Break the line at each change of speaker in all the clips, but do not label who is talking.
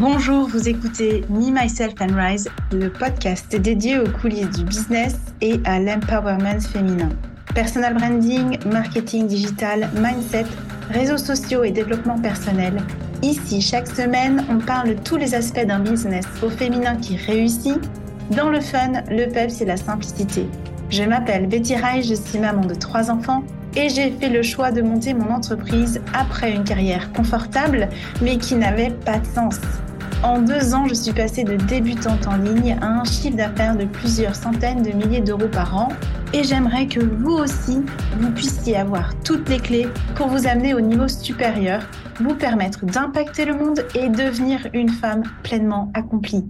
Bonjour, vous écoutez Me, Myself and Rise, le podcast dédié aux coulisses du business et à l'empowerment féminin. Personal branding, marketing digital, mindset, réseaux sociaux et développement personnel. Ici, chaque semaine, on parle de tous les aspects d'un business au féminin qui réussit, dans le fun, le peps et la simplicité. Je m'appelle Betty Rai, je suis maman de trois enfants et j'ai fait le choix de monter mon entreprise après une carrière confortable mais qui n'avait pas de sens. En deux ans, je suis passée de débutante en ligne à un chiffre d'affaires de plusieurs centaines de milliers d'euros par an. Et j'aimerais que vous aussi, vous puissiez avoir toutes les clés pour vous amener au niveau supérieur, vous permettre d'impacter le monde et devenir une femme pleinement accomplie.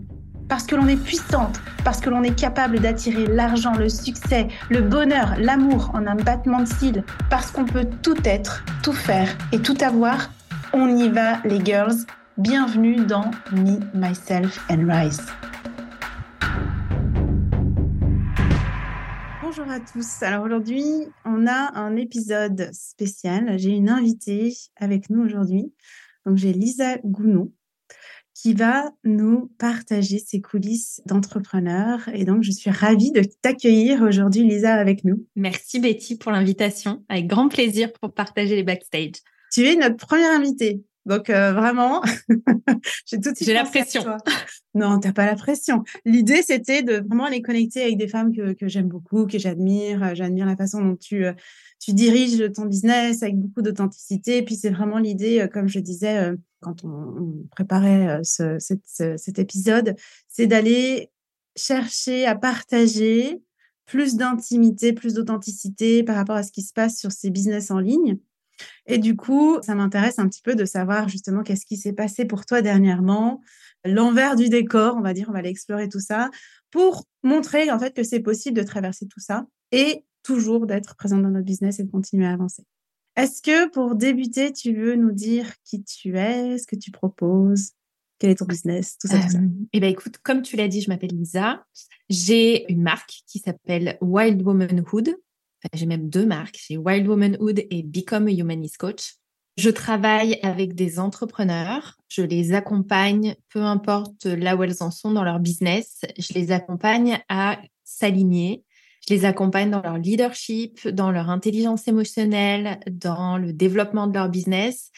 Parce que l'on est puissante, parce que l'on est capable d'attirer l'argent, le succès, le bonheur, l'amour en un battement de cils, parce qu'on peut tout être, tout faire et tout avoir, on y va les girls Bienvenue dans Me, Myself and Rise. Bonjour à tous. Alors aujourd'hui, on a un épisode spécial. J'ai une invitée avec nous aujourd'hui. Donc j'ai Lisa Gounod qui va nous partager ses coulisses d'entrepreneur. Et donc, je suis ravie de t'accueillir aujourd'hui, Lisa, avec nous.
Merci Betty pour l'invitation. Avec grand plaisir pour partager les backstage.
Tu es notre première invitée. Donc euh, vraiment, j'ai tout de suite.
J'ai la pression.
Non, t'as pas la pression. L'idée, c'était de vraiment aller connecter avec des femmes que, que j'aime beaucoup, que j'admire. Euh, j'admire la façon dont tu euh, tu diriges ton business avec beaucoup d'authenticité. Et puis c'est vraiment l'idée, comme je disais quand on, préparait ce, cet épisode, c'est d'aller chercher à partager plus d'intimité, plus d'authenticité par rapport à ce qui se passe sur ces business en ligne et du coup, ça m'intéresse un petit peu de savoir justement qu'est-ce qui s'est passé pour toi dernièrement, l'envers du décor, on va dire, on va aller explorer tout ça pour montrer en fait que c'est possible de traverser tout ça et toujours d'être présent dans notre business et de continuer à avancer. Est-ce que pour débuter, tu veux nous dire qui tu es, ce que tu proposes, quel est ton business, tout ça, tout ça?
Euh, Eh bien, écoute, comme tu l'as dit, je m'appelle Lisa. J'ai une marque qui s'appelle Wild Womanhood j'ai même deux marques, j'ai Wild Womanhood et Become a Humanist Coach. Je travaille avec des entrepreneurs, je les accompagne, peu importe là où elles en sont dans leur business, je les accompagne à s'aligner, je les accompagne dans leur leadership, dans leur intelligence émotionnelle, dans le développement de leur business.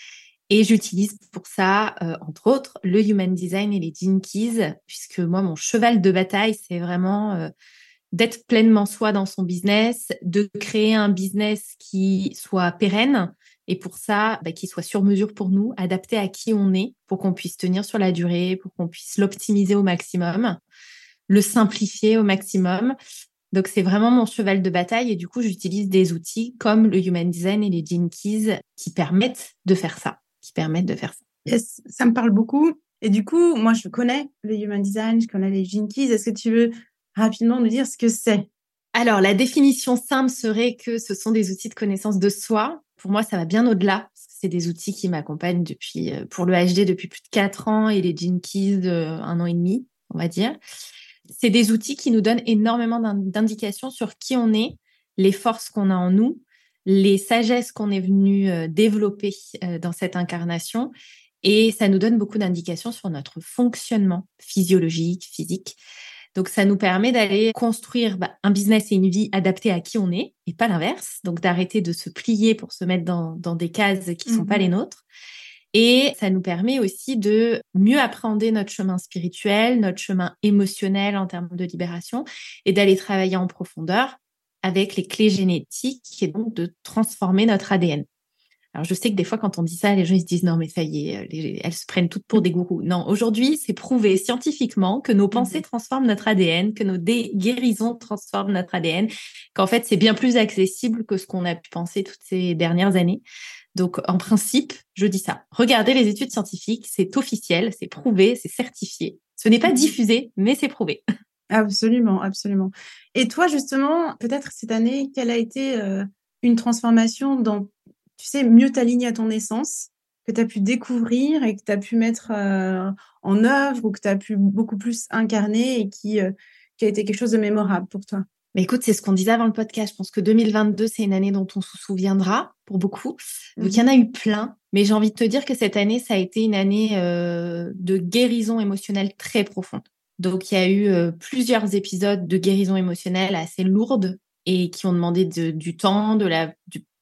Et j'utilise pour ça, euh, entre autres, le Human Design et les Gene Keys, puisque moi, mon cheval de bataille, c'est vraiment euh, d'être pleinement soi dans son business, de créer un business qui soit pérenne et pour ça, bah, qui soit sur mesure pour nous, adapté à qui on est, pour qu'on puisse tenir sur la durée, pour qu'on puisse l'optimiser au maximum, le simplifier au maximum. Donc c'est vraiment mon cheval de bataille et du coup j'utilise des outils comme le Human Design et les Gene Keys qui permettent de faire ça, qui permettent de faire ça.
Yes, ça me parle beaucoup. Et du coup, moi je connais le Human Design, je connais les Gene Keys. Est-ce que tu veux rapidement nous dire ce que c'est
Alors, la définition simple serait que ce sont des outils de connaissance de soi. Pour moi, ça va bien au-delà. C'est des outils qui m'accompagnent depuis, euh, pour le HD depuis plus de quatre ans et les Jinkies de un an et demi, on va dire. C'est des outils qui nous donnent énormément d'indications sur qui on est, les forces qu'on a en nous, les sagesses qu'on est venu euh, développer euh, dans cette incarnation. Et ça nous donne beaucoup d'indications sur notre fonctionnement physiologique, physique. Donc, ça nous permet d'aller construire bah, un business et une vie adaptée à qui on est et pas l'inverse. Donc, d'arrêter de se plier pour se mettre dans, des cases qui ne sont pas mmh les nôtres. Et ça nous permet aussi de mieux appréhender notre chemin spirituel, notre chemin émotionnel en termes de libération et d'aller travailler en profondeur avec les clés génétiques et donc de transformer notre ADN. Alors, je sais que des fois, quand on dit ça, les gens ils se disent non, mais ça y est, euh, elles se prennent toutes pour des gourous. Non, aujourd'hui, c'est prouvé scientifiquement que nos pensées transforment notre ADN, que nos guérisons transforment notre ADN, qu'en fait, c'est bien plus accessible que ce qu'on a pu penser toutes ces dernières années. Donc, en principe, je dis ça. Regardez les études scientifiques, c'est officiel, c'est prouvé, c'est certifié. Ce n'est pas mmh diffusé, mais c'est prouvé.
Absolument, absolument. Et toi, justement, peut-être cette année, quelle a été euh, une transformation dans tu sais, mieux t'aligner à ton essence, que tu as pu découvrir et que tu as pu mettre euh, en œuvre ou que tu as pu beaucoup plus incarner et qui, euh, qui a été quelque chose de mémorable pour toi
mais écoute, c'est ce qu'on disait avant le podcast. Je pense que 2022, c'est une année dont on se souviendra pour beaucoup. Donc, il y en a eu plein. Mais j'ai envie de te dire que cette année, ça a été une année euh, de guérison émotionnelle très profonde. Donc, il y a eu euh, plusieurs épisodes de guérison émotionnelle assez lourdes et qui ont demandé du temps, de la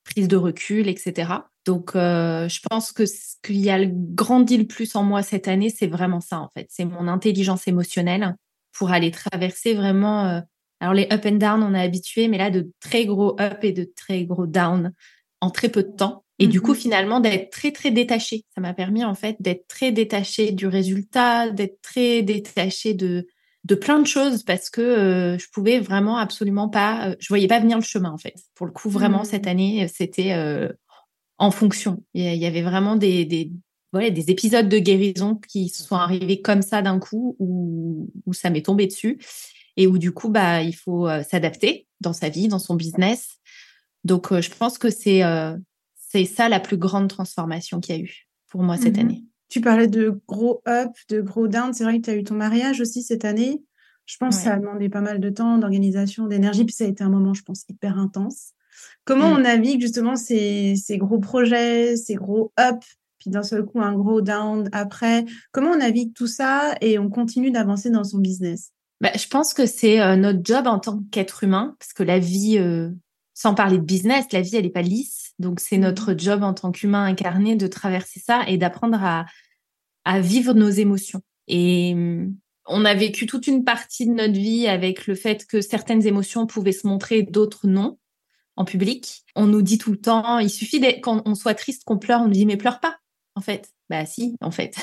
prise de recul, etc. Donc, euh, je pense que ce qu'il y a grandi le plus en moi cette année, c'est vraiment ça, en fait. C'est mon intelligence émotionnelle pour aller traverser vraiment. alors, les up and down, on est habitué, mais là, de très gros up et de très gros down en très peu de temps. Et du coup, mmh finalement, d'être très, très détaché. Ça m'a permis, en fait, d'être très détaché du résultat, d'être très détaché de, de plein de choses parce que euh, je pouvais vraiment absolument pas, euh, je voyais pas venir le chemin, en fait. Pour le coup, vraiment, cette mmh. année, c'était euh, en fonction. Il y avait vraiment des, des, des épisodes de guérison qui sont arrivés comme ça d'un coup où, où ça m'est tombé dessus et où, du coup, bah, il faut s'adapter dans sa vie, dans son business. Donc, je pense que c'est c'est ça la plus grande transformation qu'il y a eu pour moi cette mhm. année.
Tu parlais de gros up, de gros down. C'est vrai que tu as eu ton mariage aussi cette année. Je pense que ça a demandé pas mal de temps, d'organisation, d'énergie. Puis ça a été un moment, je pense, hyper intense. Comment mm. on navigue justement ces, ces, gros projets, ces gros up, puis d'un seul coup un gros down après? Comment on navigue tout ça et on continue d'avancer dans son business?
Bah, Je pense que c'est euh, notre job en tant qu'être humain, parce que la vie, euh, sans parler de business, la vie, elle n'est pas lisse. Donc, c'est notre job en tant qu'humain incarné de traverser ça et d'apprendre à, à vivre nos émotions. Et mmh, on a vécu toute une partie de notre vie avec le fait que certaines émotions pouvaient se montrer, d'autres non, en public. On nous dit tout le temps, il suffit quand on soit triste qu'on pleure, on nous dit mais pleure pas, en fait. Bah si, en fait.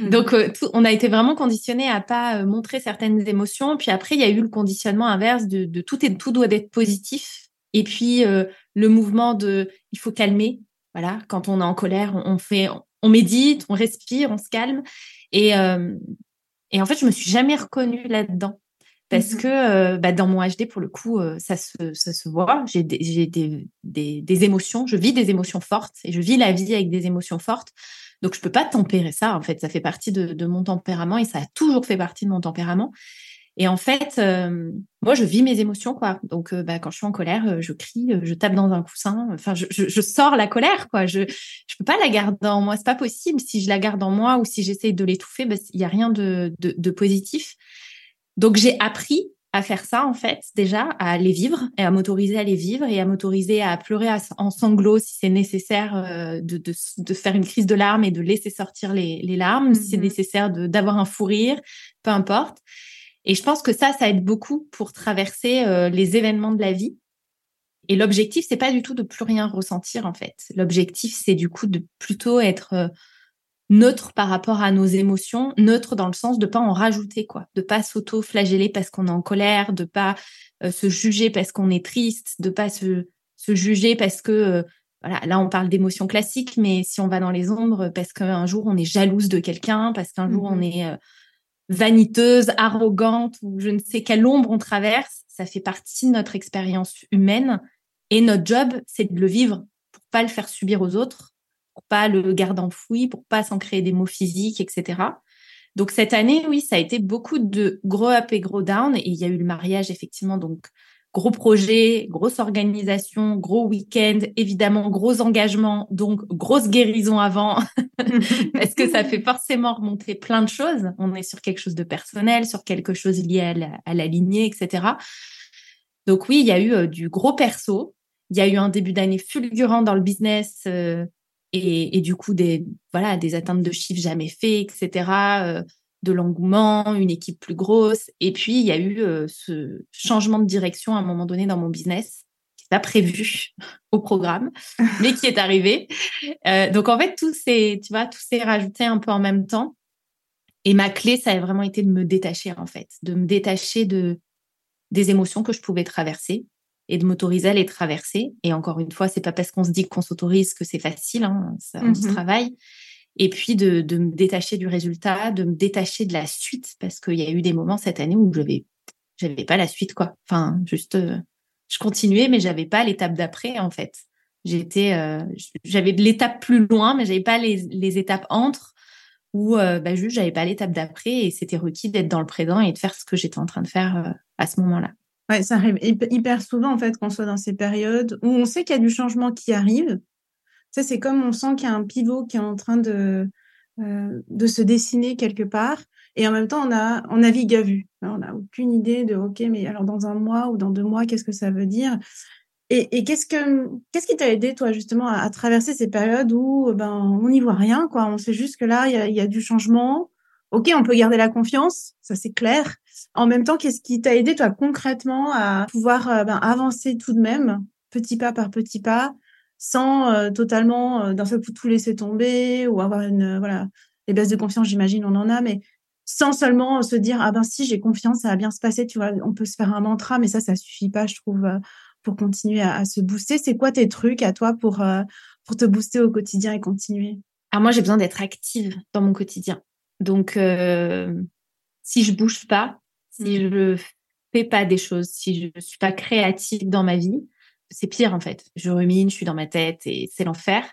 Mmh Donc euh, on a été vraiment conditionné à pas euh, montrer certaines émotions. Puis après, il y a eu le conditionnement inverse de, de tout et tout doit être positif. Et puis euh, le mouvement de il faut calmer. Voilà, quand on est en colère, on, fait, on médite, on respire, on se calme. Et, euh, et en fait, je me suis jamais reconnue là-dedans. Parce mmh que euh, bah, dans mon HD, pour le coup, ça, se, ça se voit. J'ai des, des, des, des, émotions, je vis des émotions fortes et je vis la vie avec des émotions fortes. Donc, je peux pas tempérer ça, en fait. Ça fait partie de, de mon tempérament et ça a toujours fait partie de mon tempérament. Et en fait, euh, moi, je vis mes émotions, quoi. Donc, euh, bah, quand je suis en colère, euh, je crie, je tape dans un coussin. Enfin, je, je, je, sors la colère, quoi. Je je peux pas la garder en moi. C'est pas possible. Si je la garde en moi ou si j'essaye de l'étouffer, bah, il y a rien de, de, de positif. Donc, j'ai appris à faire ça, en fait, déjà, à les vivre et à m'autoriser à les vivre et à m'autoriser à pleurer en sanglots si c'est nécessaire de, de, de, faire une crise de larmes et de laisser sortir les, les larmes, si c'est mmh nécessaire d'avoir un fou rire, peu importe. Et je pense que ça, ça aide beaucoup pour traverser euh, les événements de la vie. Et l'objectif, c'est pas du tout de plus rien ressentir en fait. L'objectif, c'est du coup de plutôt être euh, neutre par rapport à nos émotions, neutre dans le sens de pas en rajouter quoi, de pas s'auto-flageller parce qu'on est en colère, de pas euh, se juger parce qu'on est triste, de pas se, se juger parce que voilà, là on parle d'émotions classiques, mais si on va dans les ombres parce qu'un jour on est jalouse de quelqu'un, parce qu'un jour on mmh est vaniteuse, arrogante ou je ne sais quelle ombre on traverse, ça fait partie de notre expérience humaine et notre job, c'est de le vivre pour pas le faire subir aux autres, pour pas le garder enfoui, pour pas s'en créer des maux physiques, etc. Donc cette année, oui, ça a été beaucoup de gros up et gros down et il y a eu le mariage effectivement donc gros projet, grosse organisation, gros week-end, évidemment gros engagement, donc grosse guérison avant, parce que ça fait forcément remonter plein de choses. On est sur quelque chose de personnel, sur quelque chose lié à la, lignée, etc. Donc oui, il y a eu euh, du gros perso, il y a eu un début d'année fulgurant dans le business euh, et, du coup des voilà des atteintes de chiffres jamais faits, etc de l'engouement, une équipe plus grosse. Et puis, il y a eu euh, ce changement de direction à un moment donné dans mon business qui n'est pas prévu au programme, mais qui est arrivé. Euh, donc, en fait, tout s'est, tu vois, tout s'est rajouté un peu en même temps. Et ma clé, ça a vraiment été de me détacher, en fait, de me détacher de, des émotions que je pouvais traverser et de m'autoriser à les traverser. Et encore une fois, c'est pas parce qu'on se dit qu'on s'autorise que c'est facile, hein, ça, on se mmh travaille et puis de, de, me détacher du résultat, de me détacher de la suite, parce qu'il y a eu des moments cette année où j'avais j'avais pas la suite quoi. Enfin, juste euh, je continuais, mais j'avais pas l'étape d'après en fait. J'étais, euh, l'étape plus loin, mais j'avais pas les, les étapes entre où euh, bah, juste j'avais pas l'étape d'après et c'était requis d'être dans le présent et de faire ce que j'étais en train de faire à ce moment-là.
Ouais, ça arrive hyper souvent en fait qu'on soit dans ces périodes où on sait qu'il y a du changement qui arrive, Ça, c'est comme on sent qu'il y a un pivot qui est en train de, euh, se dessiner quelque part. Et en même temps, on, a, on navigue à vue. On n'a aucune idée de, OK, mais alors dans un mois ou dans deux mois, qu'est-ce que ça veut dire? Et, qu'est-ce, que, qu'est-ce qui t'a aidé, toi, justement, à, traverser ces périodes où ben, on n'y voit rien quoi? On sait juste que là, il y a, du changement. OK, on peut garder la confiance, ça c'est clair. En même temps, qu'est-ce qui t'a aidé, toi, concrètement, à pouvoir euh, ben, avancer tout de même, petit pas par petit pas, sans euh, totalement euh, d'un seul coup tout laisser tomber ou avoir une voilà les baisses de confiance j'imagine on en a mais sans seulement se dire ah ben si j'ai confiance ça va bien se passer tu vois on peut se faire un mantra mais ça ça suffit pas je trouve euh, pour continuer à, se booster. C'est quoi tes trucs à toi pour pour te booster au quotidien et continuer?
Alors moi j'ai besoin d'être active dans mon quotidien. Donc si je bouge pas si mmh. je fais pas des choses si je suis pas créative dans ma vie c'est pire en fait. Je rumine, je suis dans ma tête et c'est l'enfer.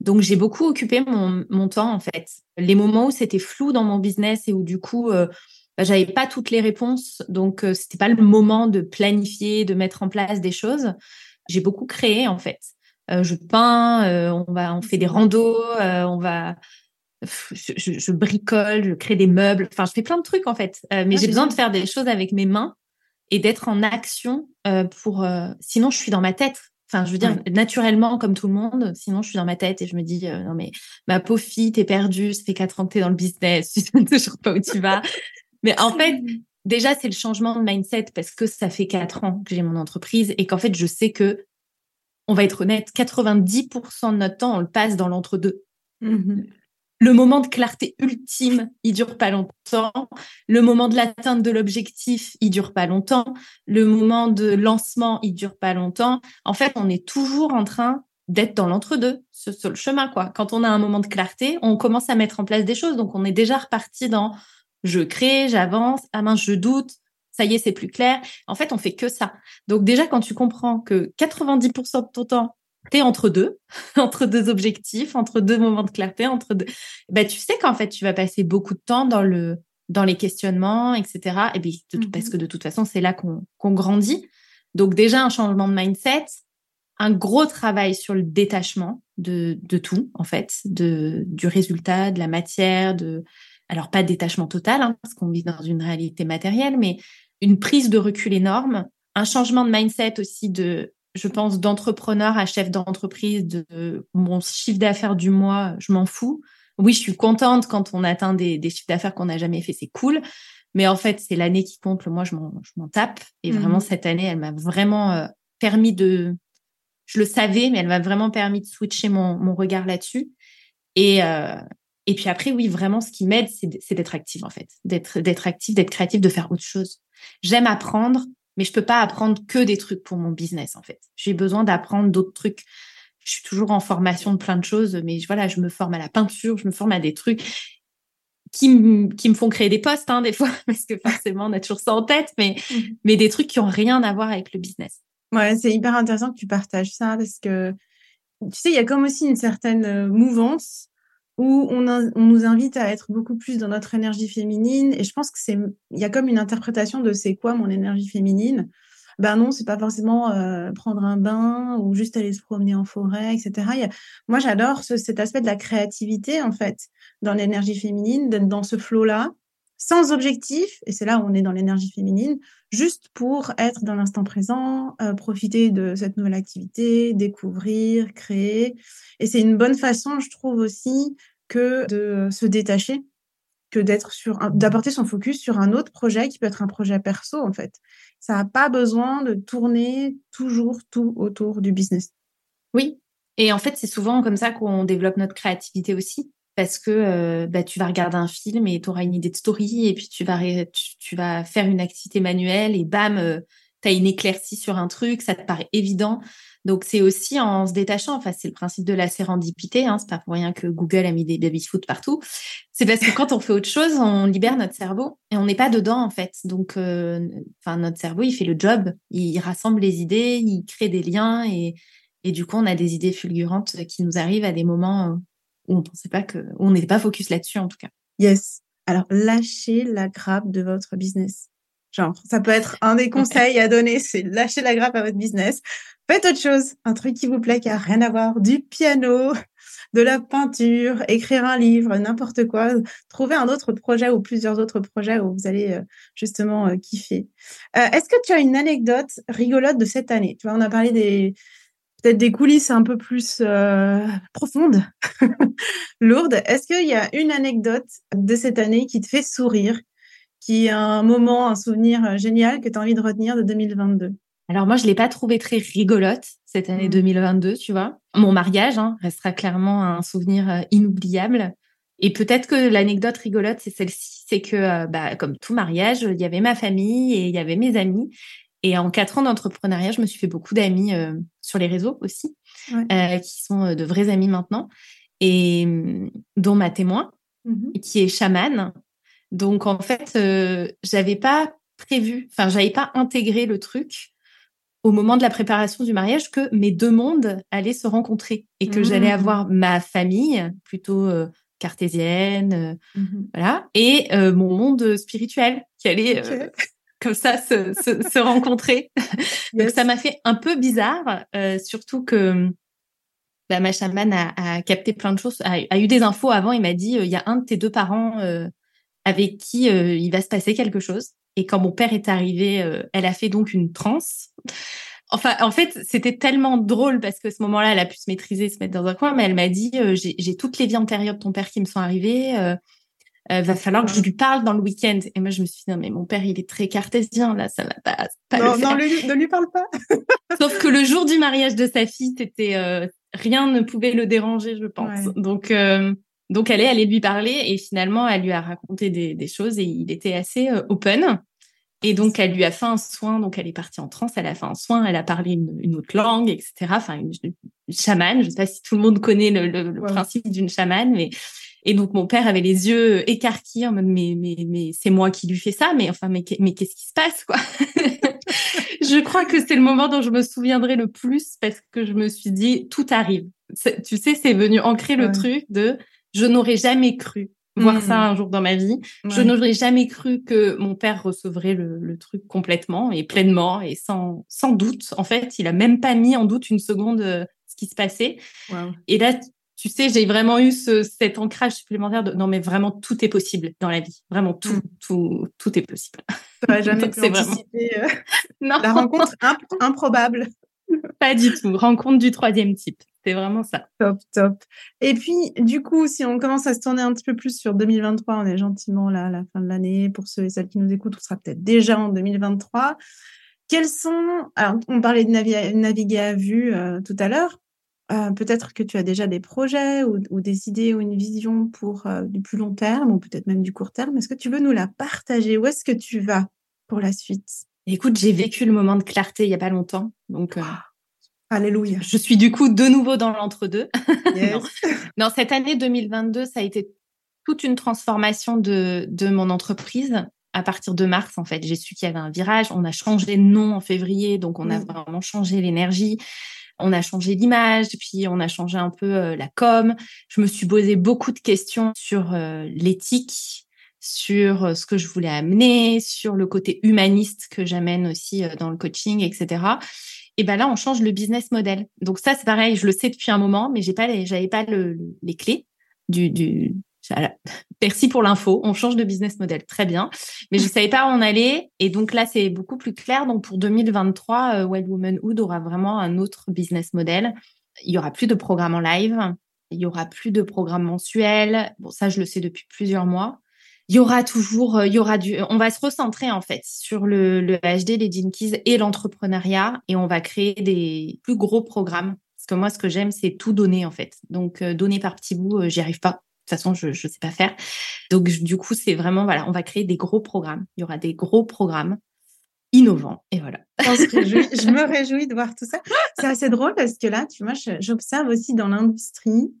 Donc j'ai beaucoup occupé mon, temps en fait. Les moments où c'était flou dans mon business et où du coup euh, bah, j'avais pas toutes les réponses, donc euh, c'était pas le moment de planifier, de mettre en place des choses. J'ai beaucoup créé en fait. Euh, je peins, on va, on fait des randos, on va, je, bricole, je crée des meubles. Enfin, je fais plein de trucs en fait. mais ah, j'ai besoin de faire des choses avec mes mains et d'être en action euh, pour. Euh, sinon, je suis dans ma tête. Enfin, je veux dire, naturellement, comme tout le monde, sinon, je suis dans ma tête et je me dis, euh, non, mais ma pauvre fille, t'es perdue, ça fait quatre ans que t'es dans le business, tu sais toujours pas où tu vas. mais en fait, déjà, c'est le changement de mindset parce que ça fait quatre ans que j'ai mon entreprise et qu'en fait, je sais que, on va être honnête, 90% de notre temps, on le passe dans l'entre-deux. Mmh le moment de clarté ultime, il dure pas longtemps. Le moment de l'atteinte de l'objectif, il dure pas longtemps. Le moment de lancement, il dure pas longtemps. En fait, on est toujours en train d'être dans l'entre-deux, sur, le chemin, quoi. Quand on a un moment de clarté, on commence à mettre en place des choses. Donc, on est déjà reparti dans je crée, j'avance, ah mince, je doute, ça y est, c'est plus clair. En fait, on fait que ça. Donc, déjà, quand tu comprends que 90% de ton temps, tu es entre deux, entre deux objectifs, entre deux moments de clarté, entre deux. Bah, tu sais qu'en fait, tu vas passer beaucoup de temps dans le dans les questionnements, etc. Et puis, parce que mmh de toute façon, c'est là qu'on grandit. Donc déjà, un changement de mindset, un gros travail sur le détachement de, de tout, en fait, de, du résultat, de la matière, de alors pas de détachement total, hein, parce qu'on vit dans une réalité matérielle, mais une prise de recul énorme, un changement de mindset aussi de je pense, d'entrepreneur à chef d'entreprise, de mon chiffre d'affaires du mois, je m'en fous. Oui, je suis contente quand on atteint des, chiffres d'affaires qu'on n'a jamais fait, c'est cool. Mais en fait, c'est l'année qui compte. Moi, je m'en tape. Et mmh vraiment, cette année, elle m'a vraiment euh, permis de. Je le savais, mais elle m'a vraiment permis de switcher mon, regard là-dessus. Et, euh, et puis après, oui, vraiment, ce qui m'aide, c'est d'être active, en fait. D'être active, d'être créative, de faire autre chose. J'aime apprendre mais je peux pas apprendre que des trucs pour mon business en fait. J'ai besoin d'apprendre d'autres trucs. Je suis toujours en formation de plein de choses, mais voilà, je me forme à la peinture, je me forme à des trucs qui, qui me font créer des postes hein, des fois, parce que forcément on a toujours ça en tête, mais, mmh. mais des trucs qui ont rien à voir avec le business.
Ouais, c'est hyper intéressant que tu partages ça parce que tu sais, il y a comme aussi une certaine euh, mouvance où on, nous invite à être beaucoup plus dans notre énergie féminine. Et je pense que c'est, il y a comme une interprétation de c'est quoi mon énergie féminine. Ben non, c'est pas forcément euh, prendre un bain ou juste aller se promener en forêt, etc. moi, j'adore cet aspect de la créativité en fait dans l'énergie féminine, d'être dans ce flot-là, sans objectif. Et c'est là où on est dans l'énergie féminine, juste pour être dans l'instant présent, euh, profiter de cette nouvelle activité, découvrir, créer. Et c'est une bonne façon, je trouve aussi, que de se détacher, que d'être sur, d'apporter son focus sur un autre projet qui peut être un projet perso en fait. Ça n'a pas besoin de tourner toujours tout autour du business.
Oui. Et en fait, c'est souvent comme ça qu'on développe notre créativité aussi. Parce que euh, bah, tu vas regarder un film et tu auras une idée de story et puis tu vas, tu, vas faire une activité manuelle et bam, euh, tu as une éclaircie sur un truc, ça te paraît évident. Donc c'est aussi en se détachant, enfin c'est le principe de la sérendipité, hein, c'est pas pour rien que Google a mis des baby-foot partout. C'est parce que quand on fait autre chose, on libère notre cerveau et on n'est pas dedans en fait. Donc euh, enfin notre cerveau, il fait le job, il rassemble les idées, il crée des liens et, et du coup on a des idées fulgurantes qui nous arrivent à des moments où on pensait pas que où on n'était pas focus là-dessus en tout cas.
Yes. Alors lâchez la grappe de votre business. Genre, ça peut être un des conseils à donner, c'est lâcher la grappe à votre business. Faites autre chose, un truc qui vous plaît, qui a rien à voir, du piano, de la peinture, écrire un livre, n'importe quoi. Trouver un autre projet ou plusieurs autres projets où vous allez euh, justement euh, kiffer. Euh, est-ce que tu as une anecdote rigolote de cette année? Tu vois, on a parlé des peut-être des coulisses un peu plus profondes, lourdes. Est-ce qu'il y a une anecdote de cette année qui te fait sourire, qui est un moment, un souvenir génial que tu as envie de retenir de 2022
alors moi, je l'ai pas trouvé très rigolote cette année 2022, mmh. tu vois. Mon mariage hein, restera clairement un souvenir euh, inoubliable. Et peut-être que l'anecdote rigolote, c'est celle-ci, c'est que, euh, bah, comme tout mariage, il y avait ma famille et il y avait mes amis. Et en quatre ans d'entrepreneuriat, je me suis fait beaucoup d'amis euh, sur les réseaux aussi, qui sont de vrais amis maintenant, et mmh, dont ma témoin, mmh qui est chamane. Donc en fait, j'avais pas prévu, enfin, j'avais pas intégré le truc au moment de la préparation du mariage que mes deux mondes allaient se rencontrer et que j'allais mmh. avoir ma famille plutôt euh, cartésienne, euh, mmh voilà, et euh, mon monde spirituel qui allait comme ça se, se, rencontrer. Donc ça m'a fait un peu bizarre, surtout que bah, ma chamane a, capté plein de choses, a, eu des infos avant. Il m'a dit il y a un de tes deux parents avec qui il va se passer quelque chose. Et quand mon père est arrivé, euh, elle a fait donc une transe. Enfin, en fait, c'était tellement drôle parce que ce moment-là, elle a pu se maîtriser, se mettre dans un coin, mais elle m'a dit euh, j'ai toutes les vies antérieures de ton père qui me sont arrivées. Euh, va falloir que je lui parle dans le week-end. Et moi, je me suis dit, non, mais mon père, il est très cartésien, là, ça va pas. pas
non, non, ne lui parle pas.
Sauf que le jour du mariage de sa fille, c'était rien ne pouvait le déranger, je pense. Donc, donc, elle est allée lui parler et finalement, elle lui a raconté des, choses et il était assez euh, open. Et donc, elle lui a fait un soin. Donc, elle est partie en transe, elle a fait un soin, elle a parlé une, autre langue, etc. Enfin, une, chamane. Je ne sais pas si tout le monde connaît le, principe d'une chamane, mais et donc mon père avait les yeux écarquillés en mode mais mais mais c'est moi qui lui fais ça, mais enfin mais mais qu'est-ce qui se passe quoi? Je crois que c'est le moment dont je me souviendrai le plus parce que je me suis dit tout arrive. Tu sais, c'est venu ancrer le truc de je n'aurais jamais cru voir ça mmh. un jour dans ma vie. Je n'aurais jamais cru que mon père recevrait le, truc complètement et pleinement et sans, sans doute. En fait, il a même pas mis en doute une seconde euh, ce qui se passait. Et là, tu sais, j'ai vraiment eu ce, cet ancrage supplémentaire de non, mais vraiment tout est possible dans la vie. Vraiment tout, mmh. tout, tout est possible.
Tu jamais pu anticiper euh, la rencontre improbable.
Pas du tout. Rencontre du troisième type. C'est vraiment ça.
Top, top. Et puis, du coup, si on commence à se tourner un petit peu plus sur 2023, on est gentiment là à la fin de l'année. Pour ceux et celles qui nous écoutent, on sera peut-être déjà en 2023. Quels sont, alors, on parlait de naviguer à vue euh, tout à l'heure. Euh, peut-être que tu as déjà des projets ou, des idées ou une vision pour euh, du plus long terme ou peut-être même du court terme. Est-ce que tu veux nous la partager? Où est-ce que tu vas pour la suite?
Écoute, j'ai vécu le moment de clarté il y a pas longtemps. Donc,
Alléluia.
Je suis du coup de nouveau dans l'entre-deux. non. cette année 2022, ça a été toute une transformation de, de mon entreprise. À partir de mars, en fait, j'ai su qu'il y avait un virage. On a changé de nom en février, donc on a vraiment changé l'énergie. On a changé l'image, puis on a changé un peu euh, la com. Je me suis posé beaucoup de questions sur euh, l'éthique, sur euh, ce que je voulais amener, sur le côté humaniste que j'amène aussi dans le coaching, etc et ben là on change le business model. Donc ça c'est pareil, je le sais depuis un moment, mais j'ai pas pas les clés du, Merci pour l'info. On change de business model, très bien. Mais je savais pas où on allait, et donc là c'est beaucoup plus clair. Donc pour 2023, euh, Wild Womanhood aura vraiment un autre business model. Il y aura plus de programmes en live, il y aura plus de programmes mensuels. Bon ça je le sais depuis plusieurs mois il y aura toujours, euh, il y aura du, on va se recentrer en fait sur le, le HD, les Jinkies et l'entrepreneuriat et on va créer des plus gros programmes. Parce que moi, ce que j'aime, c'est tout donner en fait. Donc, euh, donner par petits bouts, euh, j'y arrive pas. De toute façon, je ne sais pas faire. Donc, du coup, c'est vraiment, voilà, on va créer des gros programmes. Il y aura des gros programmes innovants. Et voilà.
je me réjouis de voir tout ça. C'est assez drôle parce que là, tu vois, j'observe aussi dans l'industrie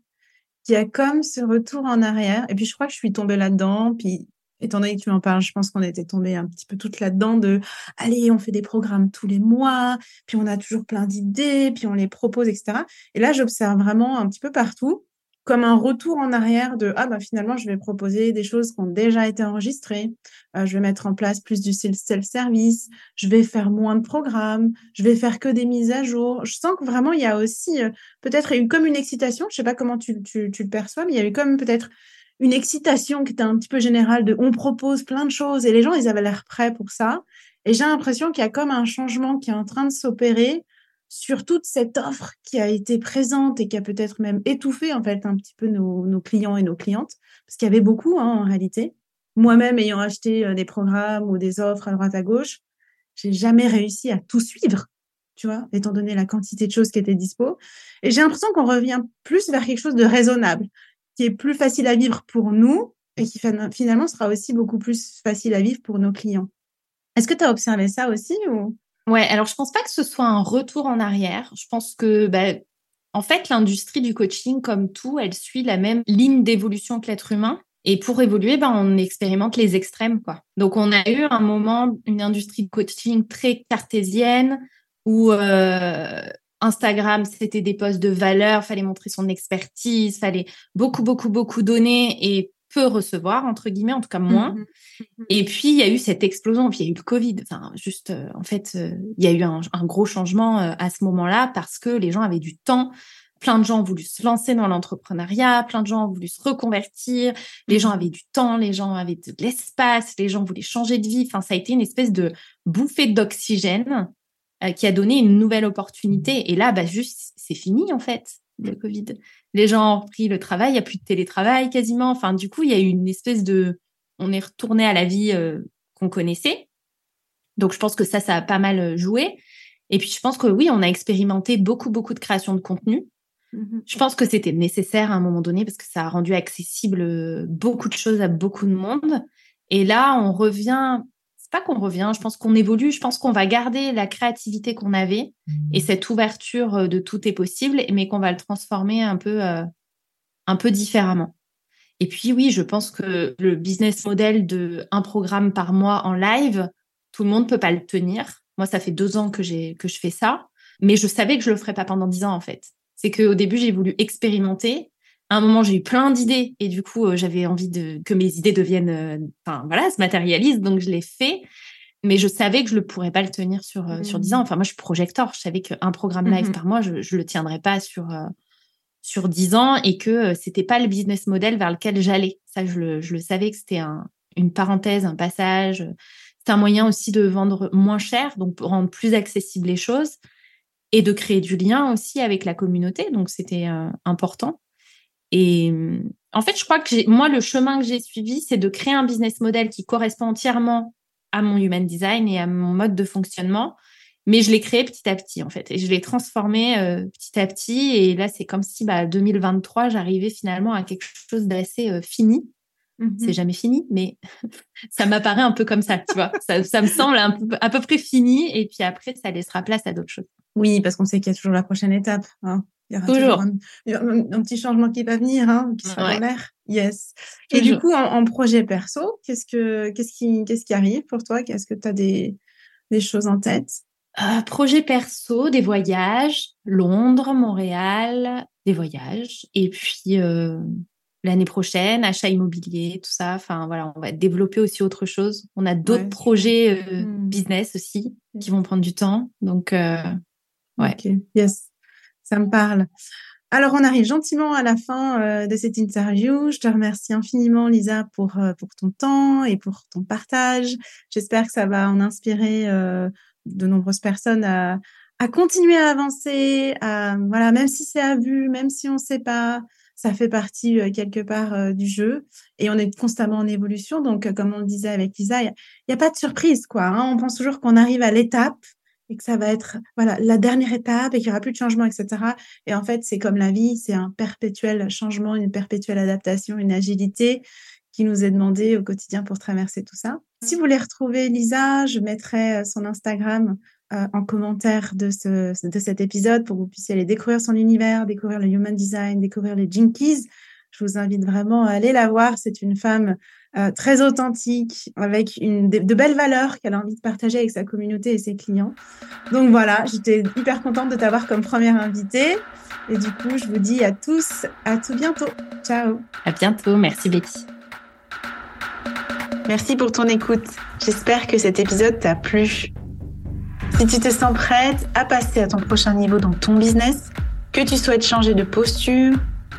qui a comme ce retour en arrière. Et puis, je crois que je suis tombée là-dedans. Puis, étant donné que tu m'en parles, je pense qu'on était tombé un petit peu toutes là-dedans de allez, on fait des programmes tous les mois, puis on a toujours plein d'idées, puis on les propose, etc. Et là, j'observe vraiment un petit peu partout comme un retour en arrière de ah bah finalement je vais proposer des choses qui ont déjà été enregistrées, euh, je vais mettre en place plus du self-service, je vais faire moins de programmes, je vais faire que des mises à jour. Je sens que vraiment il y a aussi euh, peut-être une comme une excitation, je sais pas comment tu, tu, tu le perçois, mais il y a eu comme peut-être une excitation qui était un petit peu générale de on propose plein de choses et les gens ils avaient l'air prêts pour ça. Et j'ai l'impression qu'il y a comme un changement qui est en train de s'opérer sur toute cette offre qui a été présente et qui a peut-être même étouffé en fait un petit peu nos, clients et nos clientes, parce qu'il y avait beaucoup hein, en réalité. Moi-même ayant acheté euh, des programmes ou des offres à droite à gauche, j'ai jamais réussi à tout suivre, tu vois, étant donné la quantité de choses qui étaient dispo. Et j'ai l'impression qu'on revient plus vers quelque chose de raisonnable, qui est plus facile à vivre pour nous et qui finalement sera aussi beaucoup plus facile à vivre pour nos clients. Est-ce que tu as observé ça aussi ou?
Ouais, alors je pense pas que ce soit un retour en arrière. Je pense que, bah, en fait, l'industrie du coaching, comme tout, elle suit la même ligne d'évolution que l'être humain. Et pour évoluer, ben, on expérimente les extrêmes, quoi. Donc, on a eu un moment, une industrie de coaching très cartésienne, où euh, Instagram, c'était des posts de valeur, fallait montrer son expertise, fallait beaucoup, beaucoup, beaucoup donner et peu recevoir, entre guillemets, en tout cas moins. Mmh mmh et puis, il y a eu cette explosion, puis il y a eu le Covid. Enfin, juste, euh, en fait, euh, il y a eu un, gros changement euh, à ce moment-là parce que les gens avaient du temps. Plein de gens ont voulu se lancer dans l'entrepreneuriat, plein de gens ont voulu se reconvertir, les gens mmh avaient du temps, les gens avaient de l'espace, les gens voulaient changer de vie. Enfin, ça a été une espèce de bouffée d'oxygène qui a donné une nouvelle opportunité. Et là, bah, juste, c'est fini, en fait le Covid. Les gens ont pris le travail, il n'y a plus de télétravail quasiment. Enfin, du coup, il y a eu une espèce de. On est retourné à la vie euh, qu'on connaissait. Donc, je pense que ça, ça a pas mal euh, joué. Et puis, je pense que oui, on a expérimenté beaucoup, beaucoup de création de contenu. Mm-hmm. Je pense que c'était nécessaire à un moment donné parce que ça a rendu accessible euh, beaucoup de choses à beaucoup de monde. Et là, on revient pas qu'on revient, je pense qu'on évolue, je pense qu'on va garder la créativité qu'on avait et mmh. cette ouverture euh, de tout est possible, mais qu'on va le transformer un peu, euh, un peu différemment. Et puis oui, je pense que le business model de un programme par mois en live, tout le monde peut pas le tenir. Moi, ça fait deux ans que j'ai que je fais ça, mais je savais que je le ferais pas pendant dix ans en fait. C'est qu'au début, j'ai voulu expérimenter. À un moment, j'ai eu plein d'idées et du coup, euh, j'avais envie de que mes idées deviennent, euh, enfin voilà, se matérialisent. Donc, je l'ai fait. Mais je savais que je ne pourrais pas le tenir sur euh, sur 10 ans. Mmh. Enfin, moi, je suis projecteur. Je savais qu'un programme live mmh par mois, je ne le tiendrais pas sur sur 10 ans et que c'était pas le business model vers lequel j'allais. Ça, je le, je le savais que c'était un, une parenthèse, un passage. C'est un moyen aussi de vendre moins cher, donc pour rendre plus accessibles les choses et de créer du lien aussi avec la communauté. Donc, c'était important. Et en fait, je crois que moi, le chemin que j'ai suivi, c'est de créer un business model qui correspond entièrement à mon human design et à mon mode de fonctionnement. Mais je l'ai créé petit à petit, en fait. Et je l'ai transformé euh, petit à petit. Et là, c'est comme si, bah, 2023, j'arrivais finalement à quelque chose d'assez euh, fini. Mmh c'est jamais fini, mais ça m'apparaît un peu comme ça, tu vois. Ça, ça me semble un peu, à peu près fini. Et puis après, ça laissera place à d'autres choses.
Oui, parce qu'on sait qu'il y a toujours la prochaine étape. Hein. Il y aura toujours, un, petit changement qui va venir, hein, qui sera dans l'air. Yes. Et du coup, en, projet perso, qu'est-ce que qu'est-ce qui qu'est-ce qui arrive pour toi? Qu'est-ce que tu as des, des choses en tête?
Euh, Projet perso, des voyages, Londres, Montréal, des voyages, et puis euh, l'année prochaine, achat immobilier, tout ça. Enfin voilà, on va développer aussi autre chose. On a d'autres projets euh, hmm. business aussi qui vont prendre du temps. Donc ouais.
Yes ça me parle. Alors, on arrive gentiment à la fin euh, de cette interview. Je te remercie infiniment, Lisa, pour, euh, pour ton temps et pour ton partage. J'espère que ça va en inspirer euh, de nombreuses personnes à, continuer à avancer. À, voilà, même si c'est à vue, même si on ne sait pas, ça fait partie quelque part du jeu et on est constamment en évolution. Donc, comme on le disait avec Lisa, il n'y a, pas de surprise. quoi. Hein. On pense toujours qu'on arrive à l'étape et que ça va être voilà la dernière étape et qu'il n'y aura plus de changement, etc. Et en fait, c'est comme la vie, c'est un perpétuel changement, une perpétuelle adaptation, une agilité qui nous est demandée au quotidien pour traverser tout ça. Si vous voulez retrouver Lisa, je mettrai euh, son Instagram euh, en commentaire de, ce, de cet épisode pour que vous puissiez aller découvrir son univers, découvrir le human design, découvrir les jinkies. Je vous invite vraiment à aller la voir. C'est une femme euh, très authentique, avec une, de, belles valeurs qu'elle a envie de partager avec sa communauté et ses clients. Donc voilà, j'étais hyper contente de t'avoir comme première invitée. Et du coup, je vous dis à tous, à tout bientôt. Ciao.
À bientôt. Merci Betty.
Merci pour ton écoute. J'espère que cet épisode t'a plu. Si tu te sens prête à passer à ton prochain niveau dans ton business, que tu souhaites changer de posture,